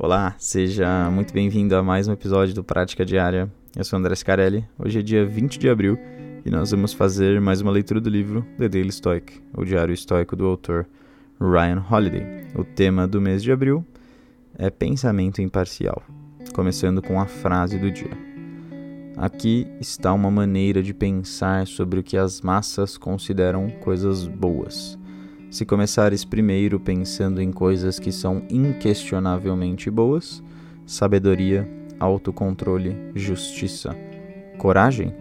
Olá, seja muito bem-vindo a mais um episódio do Prática Diária. Eu sou André Scarelli. Hoje é dia 20 de abril e nós vamos fazer mais uma leitura do livro The Daily Stoic, o Diário Estoico do autor Ryan Holiday. O tema do mês de abril é pensamento imparcial, começando com a frase do dia. Aqui está uma maneira de pensar sobre o que as massas consideram coisas boas se começares primeiro pensando em coisas que são inquestionavelmente boas, sabedoria, autocontrole, justiça, coragem,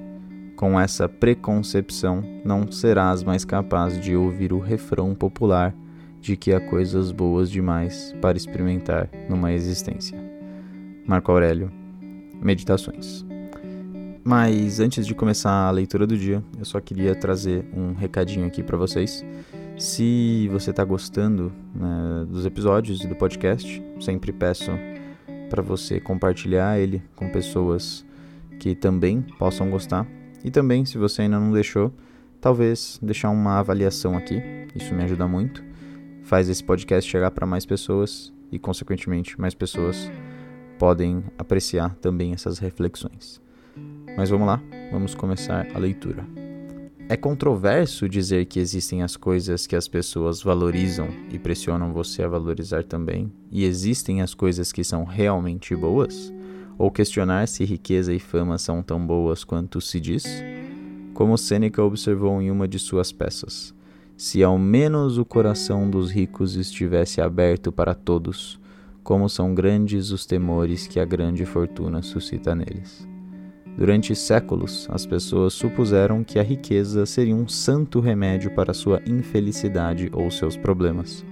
com essa preconcepção não serás mais capaz de ouvir o refrão popular de que há coisas boas demais para experimentar numa existência. Marco Aurélio, Meditações. Mas antes de começar a leitura do dia, eu só queria trazer um recadinho aqui para vocês. Se você está gostando né, dos episódios e do podcast, sempre peço para você compartilhar ele com pessoas que também possam gostar. E também, se você ainda não deixou, talvez deixar uma avaliação aqui, isso me ajuda muito. Faz esse podcast chegar para mais pessoas e, consequentemente, mais pessoas podem apreciar também essas reflexões. Mas vamos lá, vamos começar a leitura. É controverso dizer que existem as coisas que as pessoas valorizam e pressionam você a valorizar também, e existem as coisas que são realmente boas? Ou questionar se riqueza e fama são tão boas quanto se diz? Como Sêneca observou em uma de suas peças: Se ao menos o coração dos ricos estivesse aberto para todos, como são grandes os temores que a grande fortuna suscita neles. Durante séculos, as pessoas supuseram que a riqueza seria um santo remédio para sua infelicidade ou seus problemas.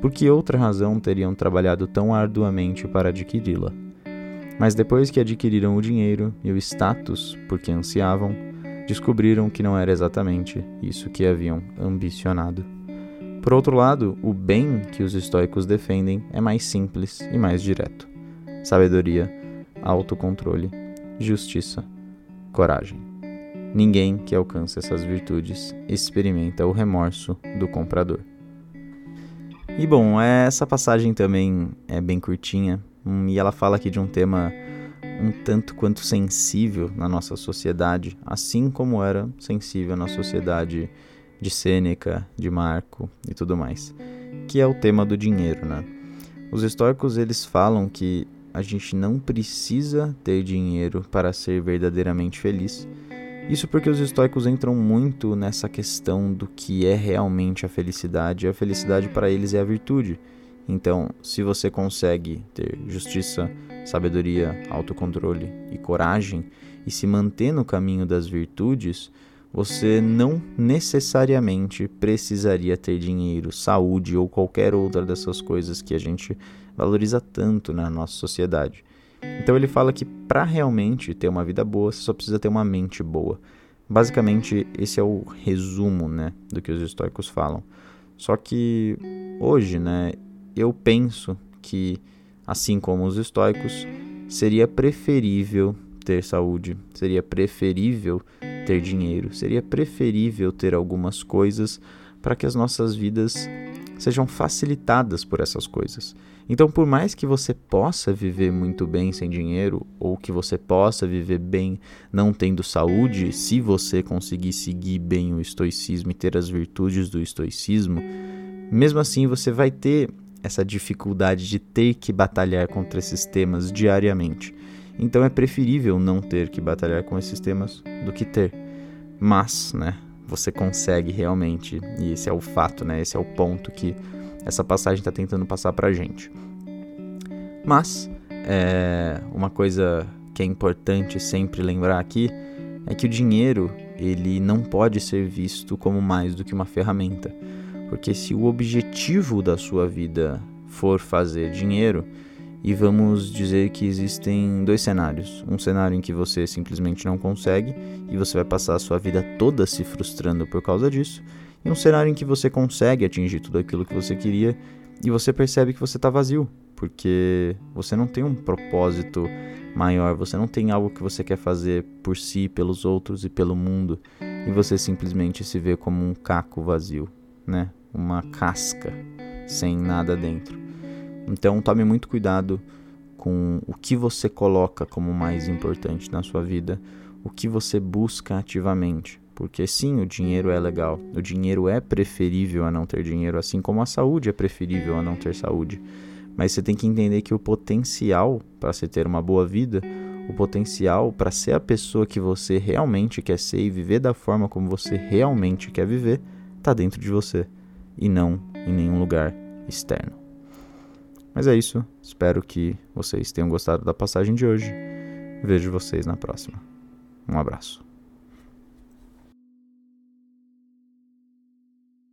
Por que outra razão teriam trabalhado tão arduamente para adquiri-la? Mas depois que adquiriram o dinheiro e o status por que ansiavam, descobriram que não era exatamente isso que haviam ambicionado. Por outro lado, o bem que os estoicos defendem é mais simples e mais direto: sabedoria, autocontrole justiça, coragem. Ninguém que alcança essas virtudes experimenta o remorso do comprador. E bom, essa passagem também é bem curtinha hum, e ela fala aqui de um tema um tanto quanto sensível na nossa sociedade, assim como era sensível na sociedade de Sêneca, de Marco e tudo mais, que é o tema do dinheiro, né? Os históricos eles falam que a gente não precisa ter dinheiro para ser verdadeiramente feliz. Isso porque os estoicos entram muito nessa questão do que é realmente a felicidade. E a felicidade para eles é a virtude. Então, se você consegue ter justiça, sabedoria, autocontrole e coragem e se manter no caminho das virtudes, você não necessariamente precisaria ter dinheiro, saúde ou qualquer outra dessas coisas que a gente valoriza tanto na nossa sociedade. Então ele fala que para realmente ter uma vida boa, você só precisa ter uma mente boa. Basicamente, esse é o resumo, né, do que os estoicos falam. Só que hoje, né, eu penso que assim como os estoicos, seria preferível ter saúde, seria preferível ter dinheiro, seria preferível ter algumas coisas para que as nossas vidas sejam facilitadas por essas coisas. Então, por mais que você possa viver muito bem sem dinheiro, ou que você possa viver bem não tendo saúde, se você conseguir seguir bem o estoicismo e ter as virtudes do estoicismo, mesmo assim você vai ter essa dificuldade de ter que batalhar contra esses temas diariamente. Então é preferível não ter que batalhar com esses temas do que ter. Mas, né, você consegue realmente, e esse é o fato, né? Esse é o ponto que essa passagem está tentando passar para a gente. Mas, é, uma coisa que é importante sempre lembrar aqui é que o dinheiro ele não pode ser visto como mais do que uma ferramenta, porque se o objetivo da sua vida for fazer dinheiro, e vamos dizer que existem dois cenários. Um cenário em que você simplesmente não consegue e você vai passar a sua vida toda se frustrando por causa disso, e um cenário em que você consegue atingir tudo aquilo que você queria e você percebe que você está vazio, porque você não tem um propósito maior, você não tem algo que você quer fazer por si, pelos outros e pelo mundo, e você simplesmente se vê como um caco vazio, né? Uma casca sem nada dentro. Então tome muito cuidado com o que você coloca como mais importante na sua vida, o que você busca ativamente. Porque sim, o dinheiro é legal, o dinheiro é preferível a não ter dinheiro, assim como a saúde é preferível a não ter saúde. Mas você tem que entender que o potencial para você ter uma boa vida, o potencial para ser a pessoa que você realmente quer ser e viver da forma como você realmente quer viver, está dentro de você e não em nenhum lugar externo. Mas é isso, espero que vocês tenham gostado da passagem de hoje. Vejo vocês na próxima. Um abraço.